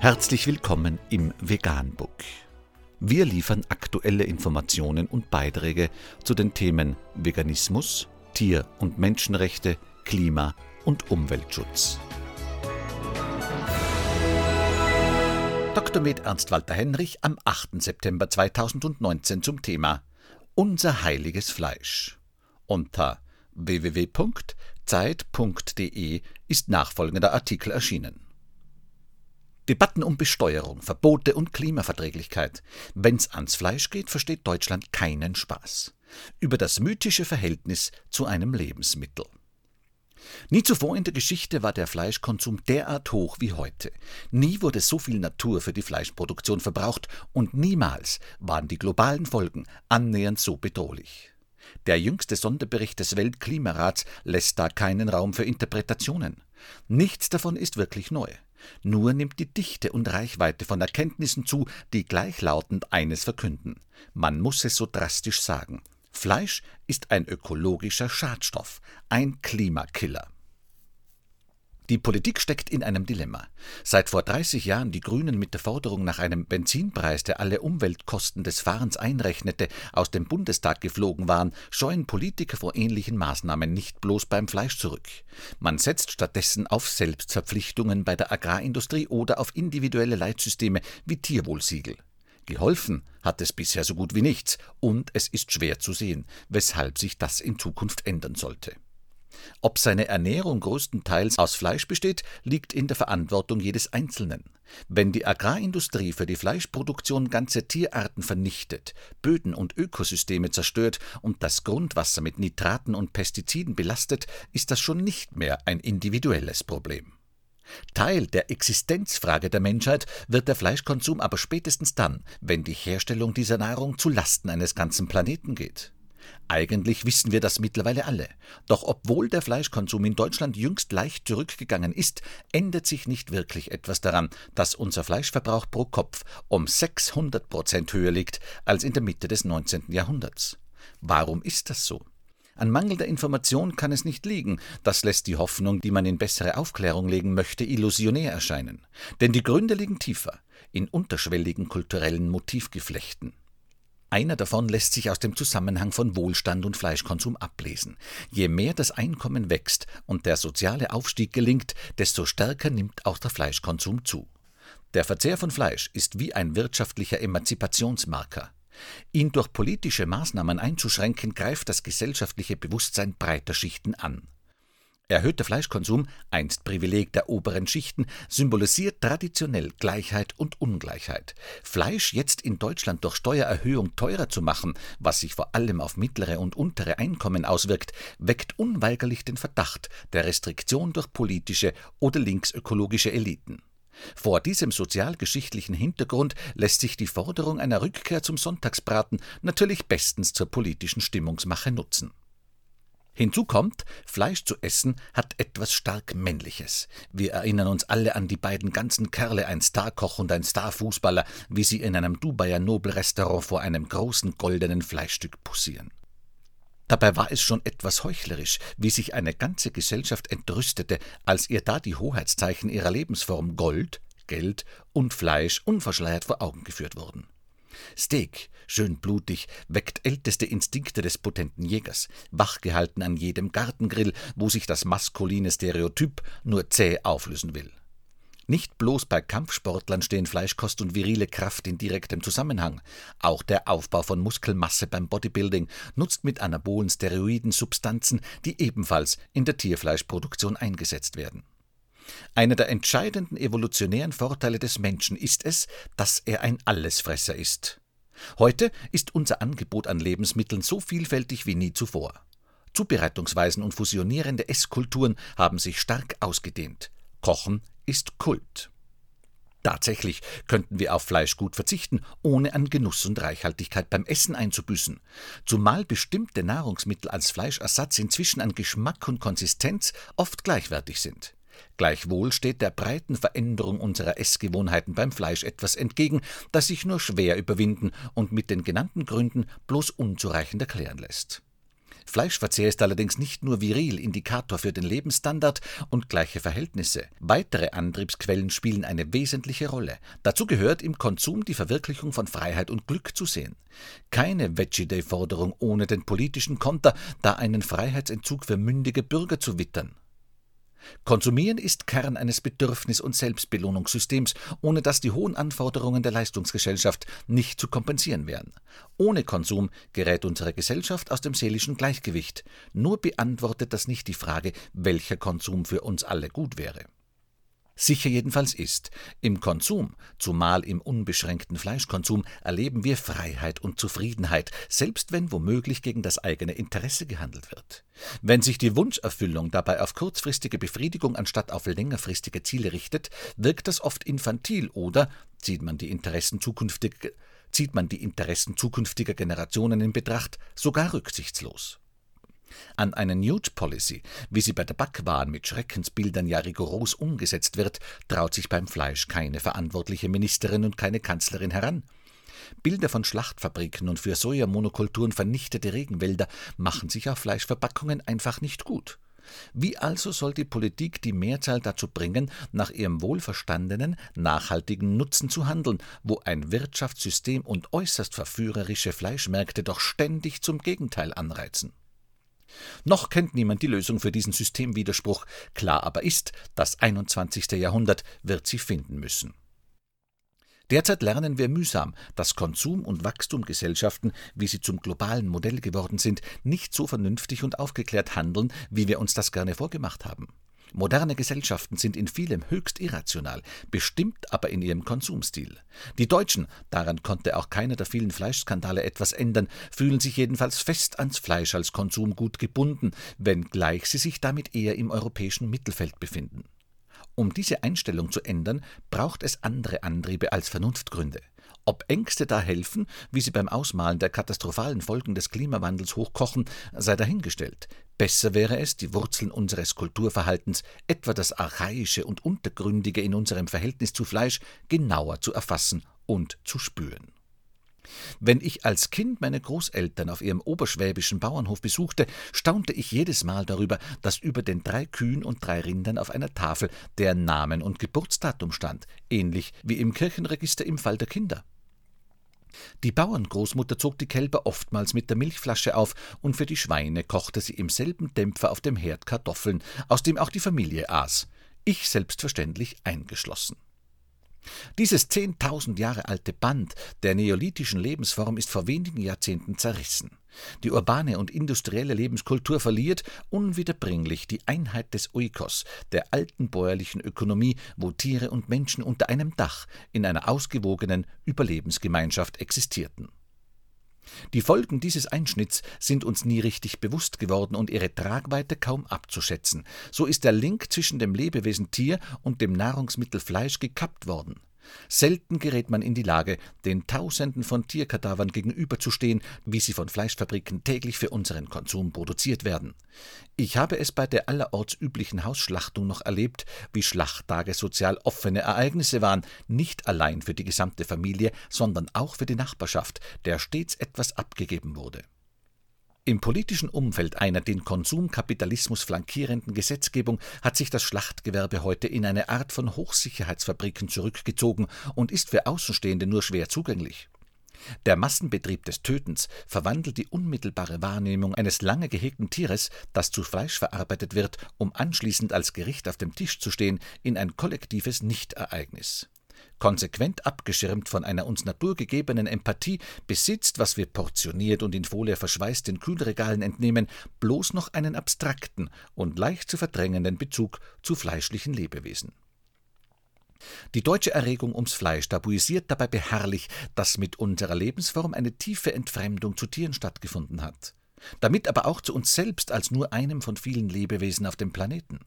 Herzlich willkommen im Veganbook. Wir liefern aktuelle Informationen und Beiträge zu den Themen Veganismus, Tier- und Menschenrechte, Klima- und Umweltschutz. Dr. Med Ernst Walter Henrich am 8. September 2019 zum Thema Unser heiliges Fleisch. Unter www.zeit.de ist nachfolgender Artikel erschienen. Debatten um Besteuerung, Verbote und Klimaverträglichkeit. Wenn's ans Fleisch geht, versteht Deutschland keinen Spaß. Über das mythische Verhältnis zu einem Lebensmittel. Nie zuvor in der Geschichte war der Fleischkonsum derart hoch wie heute. Nie wurde so viel Natur für die Fleischproduktion verbraucht und niemals waren die globalen Folgen annähernd so bedrohlich. Der jüngste Sonderbericht des Weltklimarats lässt da keinen Raum für Interpretationen. Nichts davon ist wirklich neu. Nur nimmt die Dichte und Reichweite von Erkenntnissen zu, die gleichlautend eines verkünden. Man muss es so drastisch sagen. Fleisch ist ein ökologischer Schadstoff, ein Klimakiller. Die Politik steckt in einem Dilemma. Seit vor 30 Jahren die Grünen mit der Forderung nach einem Benzinpreis, der alle Umweltkosten des Fahrens einrechnete, aus dem Bundestag geflogen waren, scheuen Politiker vor ähnlichen Maßnahmen nicht bloß beim Fleisch zurück. Man setzt stattdessen auf Selbstverpflichtungen bei der Agrarindustrie oder auf individuelle Leitsysteme wie Tierwohlsiegel. Geholfen hat es bisher so gut wie nichts, und es ist schwer zu sehen, weshalb sich das in Zukunft ändern sollte. Ob seine Ernährung größtenteils aus Fleisch besteht, liegt in der Verantwortung jedes Einzelnen. Wenn die Agrarindustrie für die Fleischproduktion ganze Tierarten vernichtet, Böden und Ökosysteme zerstört und das Grundwasser mit Nitraten und Pestiziden belastet, ist das schon nicht mehr ein individuelles Problem. Teil der Existenzfrage der Menschheit wird der Fleischkonsum aber spätestens dann, wenn die Herstellung dieser Nahrung zu Lasten eines ganzen Planeten geht. Eigentlich wissen wir das mittlerweile alle. Doch obwohl der Fleischkonsum in Deutschland jüngst leicht zurückgegangen ist, ändert sich nicht wirklich etwas daran, dass unser Fleischverbrauch pro Kopf um 600 Prozent höher liegt als in der Mitte des 19. Jahrhunderts. Warum ist das so? An mangelnder Information kann es nicht liegen. Das lässt die Hoffnung, die man in bessere Aufklärung legen möchte, illusionär erscheinen. Denn die Gründe liegen tiefer, in unterschwelligen kulturellen Motivgeflechten. Einer davon lässt sich aus dem Zusammenhang von Wohlstand und Fleischkonsum ablesen. Je mehr das Einkommen wächst und der soziale Aufstieg gelingt, desto stärker nimmt auch der Fleischkonsum zu. Der Verzehr von Fleisch ist wie ein wirtschaftlicher Emanzipationsmarker. Ihn durch politische Maßnahmen einzuschränken, greift das gesellschaftliche Bewusstsein breiter Schichten an. Erhöhter Fleischkonsum, einst Privileg der oberen Schichten, symbolisiert traditionell Gleichheit und Ungleichheit. Fleisch jetzt in Deutschland durch Steuererhöhung teurer zu machen, was sich vor allem auf mittlere und untere Einkommen auswirkt, weckt unweigerlich den Verdacht der Restriktion durch politische oder linksökologische Eliten. Vor diesem sozialgeschichtlichen Hintergrund lässt sich die Forderung einer Rückkehr zum Sonntagsbraten natürlich bestens zur politischen Stimmungsmache nutzen. Hinzu kommt, Fleisch zu essen hat etwas stark Männliches. Wir erinnern uns alle an die beiden ganzen Kerle, ein Starkoch und ein Starfußballer, wie sie in einem Dubaier Nobelrestaurant vor einem großen goldenen Fleischstück pussieren. Dabei war es schon etwas heuchlerisch, wie sich eine ganze Gesellschaft entrüstete, als ihr da die Hoheitszeichen ihrer Lebensform Gold, Geld und Fleisch unverschleiert vor Augen geführt wurden. Steak, schön blutig, weckt älteste Instinkte des potenten Jägers, wachgehalten an jedem Gartengrill, wo sich das maskuline Stereotyp nur zäh auflösen will. Nicht bloß bei Kampfsportlern stehen Fleischkost und virile Kraft in direktem Zusammenhang. Auch der Aufbau von Muskelmasse beim Bodybuilding nutzt mit anabolen Steroiden Substanzen, die ebenfalls in der Tierfleischproduktion eingesetzt werden. Einer der entscheidenden evolutionären Vorteile des Menschen ist es, dass er ein Allesfresser ist. Heute ist unser Angebot an Lebensmitteln so vielfältig wie nie zuvor. Zubereitungsweisen und fusionierende Esskulturen haben sich stark ausgedehnt. Kochen ist Kult. Tatsächlich könnten wir auf Fleisch gut verzichten, ohne an Genuss und Reichhaltigkeit beim Essen einzubüßen. Zumal bestimmte Nahrungsmittel als Fleischersatz inzwischen an Geschmack und Konsistenz oft gleichwertig sind. Gleichwohl steht der breiten Veränderung unserer Essgewohnheiten beim Fleisch etwas entgegen, das sich nur schwer überwinden und mit den genannten Gründen bloß unzureichend erklären lässt. Fleischverzehr ist allerdings nicht nur viril Indikator für den Lebensstandard und gleiche Verhältnisse. Weitere Antriebsquellen spielen eine wesentliche Rolle. Dazu gehört im Konsum die Verwirklichung von Freiheit und Glück zu sehen. Keine Veggie Day Forderung ohne den politischen Konter, da einen Freiheitsentzug für mündige Bürger zu wittern. Konsumieren ist Kern eines Bedürfnis- und Selbstbelohnungssystems, ohne das die hohen Anforderungen der Leistungsgesellschaft nicht zu kompensieren wären. Ohne Konsum gerät unsere Gesellschaft aus dem seelischen Gleichgewicht. Nur beantwortet das nicht die Frage, welcher Konsum für uns alle gut wäre. Sicher jedenfalls ist, im Konsum, zumal im unbeschränkten Fleischkonsum, erleben wir Freiheit und Zufriedenheit, selbst wenn womöglich gegen das eigene Interesse gehandelt wird. Wenn sich die Wunscherfüllung dabei auf kurzfristige Befriedigung anstatt auf längerfristige Ziele richtet, wirkt das oft infantil oder, zieht man die Interessen zukünftig, zieht man die Interessen zukünftiger Generationen in Betracht, sogar rücksichtslos. An eine Nude Policy, wie sie bei der Backwaren mit Schreckensbildern ja rigoros umgesetzt wird, traut sich beim Fleisch keine verantwortliche Ministerin und keine Kanzlerin heran. Bilder von Schlachtfabriken und für Sojamonokulturen vernichtete Regenwälder machen sich auf Fleischverpackungen einfach nicht gut. Wie also soll die Politik die Mehrzahl dazu bringen, nach ihrem wohlverstandenen, nachhaltigen Nutzen zu handeln, wo ein Wirtschaftssystem und äußerst verführerische Fleischmärkte doch ständig zum Gegenteil anreizen? Noch kennt niemand die Lösung für diesen Systemwiderspruch, klar aber ist, das 21. Jahrhundert wird sie finden müssen. Derzeit lernen wir mühsam, dass Konsum- und Wachstumgesellschaften, wie sie zum globalen Modell geworden sind, nicht so vernünftig und aufgeklärt handeln, wie wir uns das gerne vorgemacht haben. Moderne Gesellschaften sind in vielem höchst irrational, bestimmt aber in ihrem Konsumstil. Die Deutschen, daran konnte auch keiner der vielen Fleischskandale etwas ändern, fühlen sich jedenfalls fest ans Fleisch als Konsumgut gebunden, wenngleich sie sich damit eher im europäischen Mittelfeld befinden. Um diese Einstellung zu ändern, braucht es andere Antriebe als Vernunftgründe. Ob Ängste da helfen, wie sie beim Ausmalen der katastrophalen Folgen des Klimawandels hochkochen, sei dahingestellt. Besser wäre es, die Wurzeln unseres Kulturverhaltens, etwa das Archaische und Untergründige in unserem Verhältnis zu Fleisch, genauer zu erfassen und zu spüren. Wenn ich als Kind meine Großeltern auf ihrem oberschwäbischen Bauernhof besuchte, staunte ich jedes Mal darüber, dass über den drei Kühen und drei Rindern auf einer Tafel deren Namen und Geburtsdatum stand, ähnlich wie im Kirchenregister im Fall der Kinder. Die Bauerngroßmutter zog die Kälber oftmals mit der Milchflasche auf, und für die Schweine kochte sie im selben Dämpfer auf dem Herd Kartoffeln, aus dem auch die Familie aß, ich selbstverständlich eingeschlossen. Dieses zehntausend Jahre alte Band der neolithischen Lebensform ist vor wenigen Jahrzehnten zerrissen. Die urbane und industrielle Lebenskultur verliert unwiederbringlich die Einheit des Oikos, der alten bäuerlichen Ökonomie, wo Tiere und Menschen unter einem Dach in einer ausgewogenen Überlebensgemeinschaft existierten. Die Folgen dieses Einschnitts sind uns nie richtig bewusst geworden und ihre Tragweite kaum abzuschätzen. So ist der Link zwischen dem Lebewesen Tier und dem Nahrungsmittel Fleisch gekappt worden. Selten gerät man in die Lage, den Tausenden von Tierkadavern gegenüberzustehen, wie sie von Fleischfabriken täglich für unseren Konsum produziert werden. Ich habe es bei der allerorts üblichen Hausschlachtung noch erlebt, wie Schlachttage sozial offene Ereignisse waren, nicht allein für die gesamte Familie, sondern auch für die Nachbarschaft, der stets etwas abgegeben wurde. Im politischen Umfeld einer den Konsumkapitalismus flankierenden Gesetzgebung hat sich das Schlachtgewerbe heute in eine Art von Hochsicherheitsfabriken zurückgezogen und ist für Außenstehende nur schwer zugänglich. Der Massenbetrieb des Tötens verwandelt die unmittelbare Wahrnehmung eines lange gehegten Tieres, das zu Fleisch verarbeitet wird, um anschließend als Gericht auf dem Tisch zu stehen, in ein kollektives Nichtereignis konsequent abgeschirmt von einer uns naturgegebenen Empathie, besitzt, was wir portioniert und in Folie verschweißt den Kühlregalen entnehmen, bloß noch einen abstrakten und leicht zu verdrängenden Bezug zu fleischlichen Lebewesen. Die deutsche Erregung ums Fleisch tabuisiert dabei beharrlich, dass mit unserer Lebensform eine tiefe Entfremdung zu Tieren stattgefunden hat, damit aber auch zu uns selbst als nur einem von vielen Lebewesen auf dem Planeten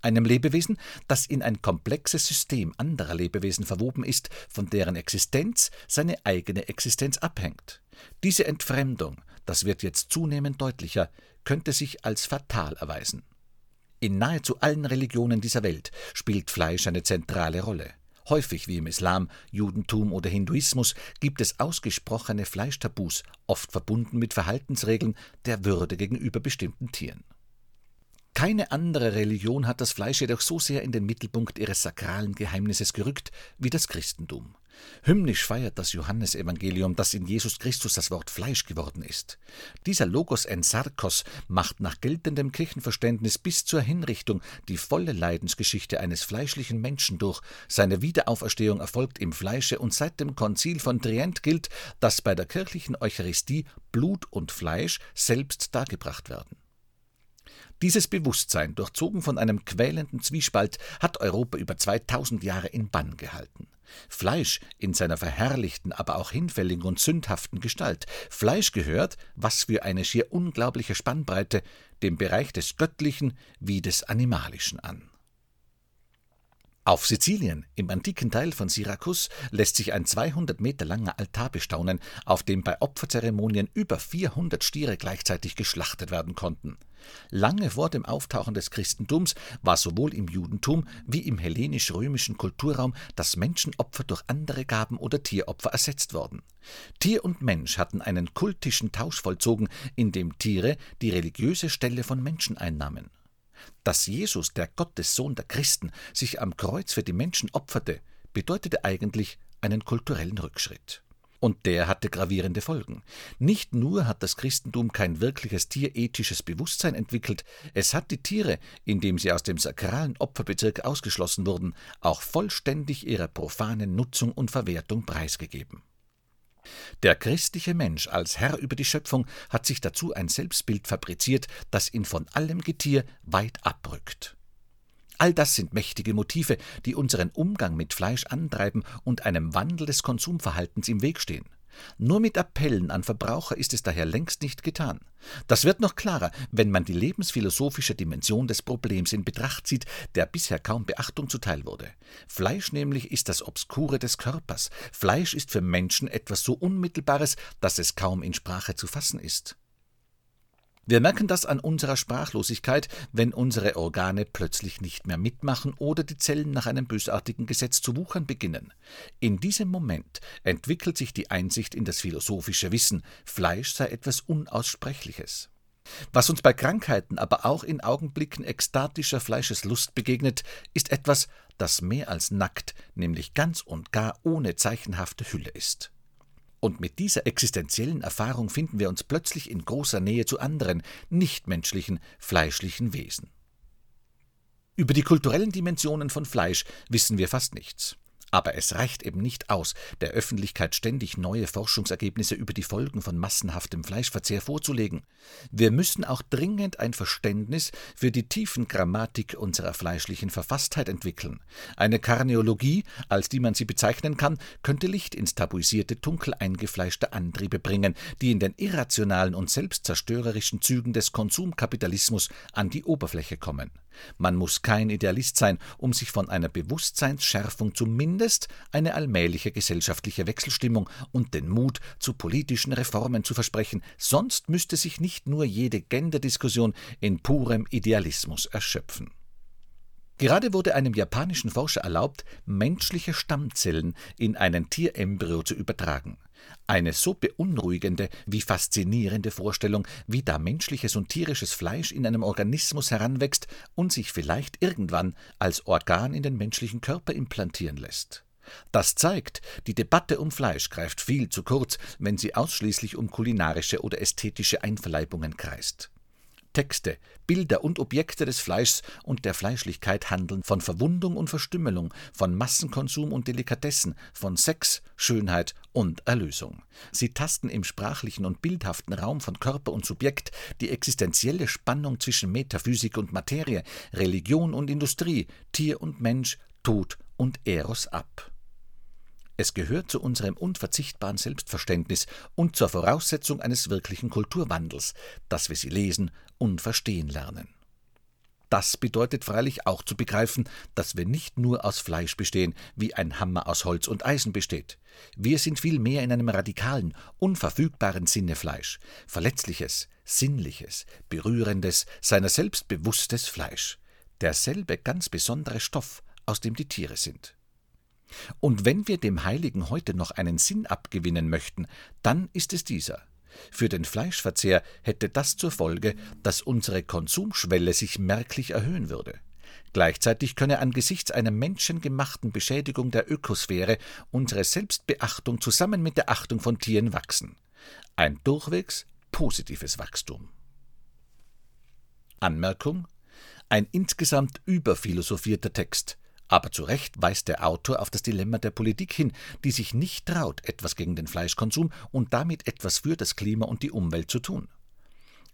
einem Lebewesen, das in ein komplexes System anderer Lebewesen verwoben ist, von deren Existenz seine eigene Existenz abhängt. Diese Entfremdung, das wird jetzt zunehmend deutlicher, könnte sich als fatal erweisen. In nahezu allen Religionen dieser Welt spielt Fleisch eine zentrale Rolle. Häufig wie im Islam, Judentum oder Hinduismus gibt es ausgesprochene Fleischtabus, oft verbunden mit Verhaltensregeln der Würde gegenüber bestimmten Tieren. Keine andere Religion hat das Fleisch jedoch so sehr in den Mittelpunkt ihres sakralen Geheimnisses gerückt wie das Christentum. Hymnisch feiert das Johannesevangelium, dass in Jesus Christus das Wort Fleisch geworden ist. Dieser Logos en Sarkos macht nach geltendem Kirchenverständnis bis zur Hinrichtung die volle Leidensgeschichte eines fleischlichen Menschen durch. Seine Wiederauferstehung erfolgt im Fleische und seit dem Konzil von Trient gilt, dass bei der kirchlichen Eucharistie Blut und Fleisch selbst dargebracht werden. Dieses Bewusstsein, durchzogen von einem quälenden Zwiespalt, hat Europa über 2000 Jahre in Bann gehalten. Fleisch in seiner verherrlichten, aber auch hinfälligen und sündhaften Gestalt. Fleisch gehört, was für eine schier unglaubliche Spannbreite, dem Bereich des Göttlichen wie des Animalischen an. Auf Sizilien, im antiken Teil von Syrakus, lässt sich ein 200 Meter langer Altar bestaunen, auf dem bei Opferzeremonien über 400 Stiere gleichzeitig geschlachtet werden konnten. Lange vor dem Auftauchen des Christentums war sowohl im Judentum wie im hellenisch-römischen Kulturraum das Menschenopfer durch andere Gaben oder Tieropfer ersetzt worden. Tier und Mensch hatten einen kultischen Tausch vollzogen, in dem Tiere die religiöse Stelle von Menschen einnahmen. Dass Jesus, der Gottessohn der Christen, sich am Kreuz für die Menschen opferte, bedeutete eigentlich einen kulturellen Rückschritt. Und der hatte gravierende Folgen. Nicht nur hat das Christentum kein wirkliches tierethisches Bewusstsein entwickelt, es hat die Tiere, indem sie aus dem sakralen Opferbezirk ausgeschlossen wurden, auch vollständig ihrer profanen Nutzung und Verwertung preisgegeben. Der christliche Mensch als Herr über die Schöpfung hat sich dazu ein Selbstbild fabriziert, das ihn von allem Getier weit abrückt. All das sind mächtige Motive, die unseren Umgang mit Fleisch antreiben und einem Wandel des Konsumverhaltens im Weg stehen. Nur mit Appellen an Verbraucher ist es daher längst nicht getan. Das wird noch klarer, wenn man die lebensphilosophische Dimension des Problems in Betracht zieht, der bisher kaum Beachtung zuteil wurde. Fleisch nämlich ist das Obskure des Körpers. Fleisch ist für Menschen etwas so Unmittelbares, dass es kaum in Sprache zu fassen ist. Wir merken das an unserer Sprachlosigkeit, wenn unsere Organe plötzlich nicht mehr mitmachen oder die Zellen nach einem bösartigen Gesetz zu wuchern beginnen. In diesem Moment entwickelt sich die Einsicht in das philosophische Wissen, Fleisch sei etwas Unaussprechliches. Was uns bei Krankheiten, aber auch in Augenblicken ekstatischer Fleischeslust begegnet, ist etwas, das mehr als nackt, nämlich ganz und gar ohne zeichenhafte Hülle ist. Und mit dieser existenziellen Erfahrung finden wir uns plötzlich in großer Nähe zu anderen, nichtmenschlichen, fleischlichen Wesen. Über die kulturellen Dimensionen von Fleisch wissen wir fast nichts. Aber es reicht eben nicht aus, der Öffentlichkeit ständig neue Forschungsergebnisse über die Folgen von massenhaftem Fleischverzehr vorzulegen. Wir müssen auch dringend ein Verständnis für die tiefen Grammatik unserer fleischlichen Verfasstheit entwickeln. Eine Karneologie, als die man sie bezeichnen kann, könnte Licht ins tabuisierte Dunkel eingefleischte Antriebe bringen, die in den irrationalen und selbstzerstörerischen Zügen des Konsumkapitalismus an die Oberfläche kommen. Man muss kein Idealist sein, um sich von einer Bewusstseinsschärfung zumindest eine allmähliche gesellschaftliche Wechselstimmung und den Mut zu politischen Reformen zu versprechen, sonst müsste sich nicht nur jede Genderdiskussion in purem Idealismus erschöpfen. Gerade wurde einem japanischen Forscher erlaubt, menschliche Stammzellen in einen Tierembryo zu übertragen. Eine so beunruhigende wie faszinierende Vorstellung, wie da menschliches und tierisches Fleisch in einem Organismus heranwächst und sich vielleicht irgendwann als Organ in den menschlichen Körper implantieren lässt. Das zeigt, die Debatte um Fleisch greift viel zu kurz, wenn sie ausschließlich um kulinarische oder ästhetische Einverleibungen kreist. Texte, Bilder und Objekte des Fleischs und der Fleischlichkeit handeln von Verwundung und Verstümmelung, von Massenkonsum und Delikatessen, von Sex, Schönheit und Erlösung. Sie tasten im sprachlichen und bildhaften Raum von Körper und Subjekt die existenzielle Spannung zwischen Metaphysik und Materie, Religion und Industrie, Tier und Mensch, Tod und Eros ab. Es gehört zu unserem unverzichtbaren Selbstverständnis und zur Voraussetzung eines wirklichen Kulturwandels, dass wir sie lesen und verstehen lernen. Das bedeutet freilich auch zu begreifen, dass wir nicht nur aus Fleisch bestehen, wie ein Hammer aus Holz und Eisen besteht. Wir sind vielmehr in einem radikalen, unverfügbaren Sinne Fleisch, verletzliches, sinnliches, berührendes, seiner selbst bewusstes Fleisch, derselbe ganz besondere Stoff, aus dem die Tiere sind. Und wenn wir dem Heiligen heute noch einen Sinn abgewinnen möchten, dann ist es dieser. Für den Fleischverzehr hätte das zur Folge, dass unsere Konsumschwelle sich merklich erhöhen würde. Gleichzeitig könne angesichts einer menschengemachten Beschädigung der Ökosphäre unsere Selbstbeachtung zusammen mit der Achtung von Tieren wachsen. Ein durchwegs positives Wachstum. Anmerkung ein insgesamt überphilosophierter Text, aber zu Recht weist der Autor auf das Dilemma der Politik hin, die sich nicht traut, etwas gegen den Fleischkonsum und damit etwas für das Klima und die Umwelt zu tun.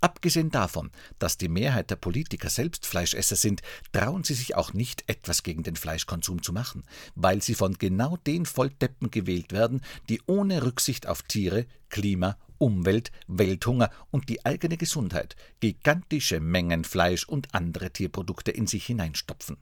Abgesehen davon, dass die Mehrheit der Politiker selbst Fleischesser sind, trauen sie sich auch nicht, etwas gegen den Fleischkonsum zu machen, weil sie von genau den Volldeppen gewählt werden, die ohne Rücksicht auf Tiere, Klima, Umwelt, Welthunger und die eigene Gesundheit gigantische Mengen Fleisch und andere Tierprodukte in sich hineinstopfen.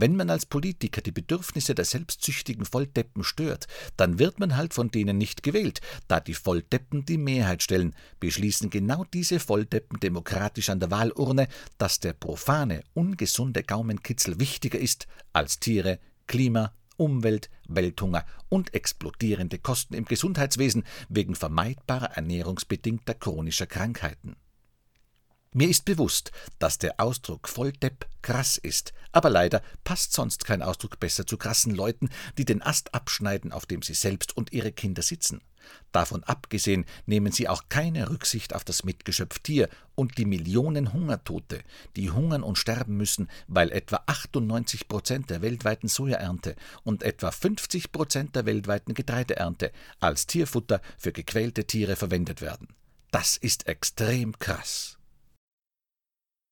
Wenn man als Politiker die Bedürfnisse der selbstsüchtigen Volldeppen stört, dann wird man halt von denen nicht gewählt. Da die Volldeppen die Mehrheit stellen, beschließen genau diese Volldeppen demokratisch an der Wahlurne, dass der profane, ungesunde Gaumenkitzel wichtiger ist als Tiere, Klima, Umwelt, Welthunger und explodierende Kosten im Gesundheitswesen wegen vermeidbarer ernährungsbedingter chronischer Krankheiten. Mir ist bewusst, dass der Ausdruck Volldepp krass ist, aber leider passt sonst kein Ausdruck besser zu krassen Leuten, die den Ast abschneiden, auf dem sie selbst und ihre Kinder sitzen. Davon abgesehen nehmen sie auch keine Rücksicht auf das Mitgeschöpf Tier und die Millionen Hungertote, die hungern und sterben müssen, weil etwa 98 Prozent der weltweiten Sojaernte und etwa 50 Prozent der weltweiten Getreideernte als Tierfutter für gequälte Tiere verwendet werden. Das ist extrem krass.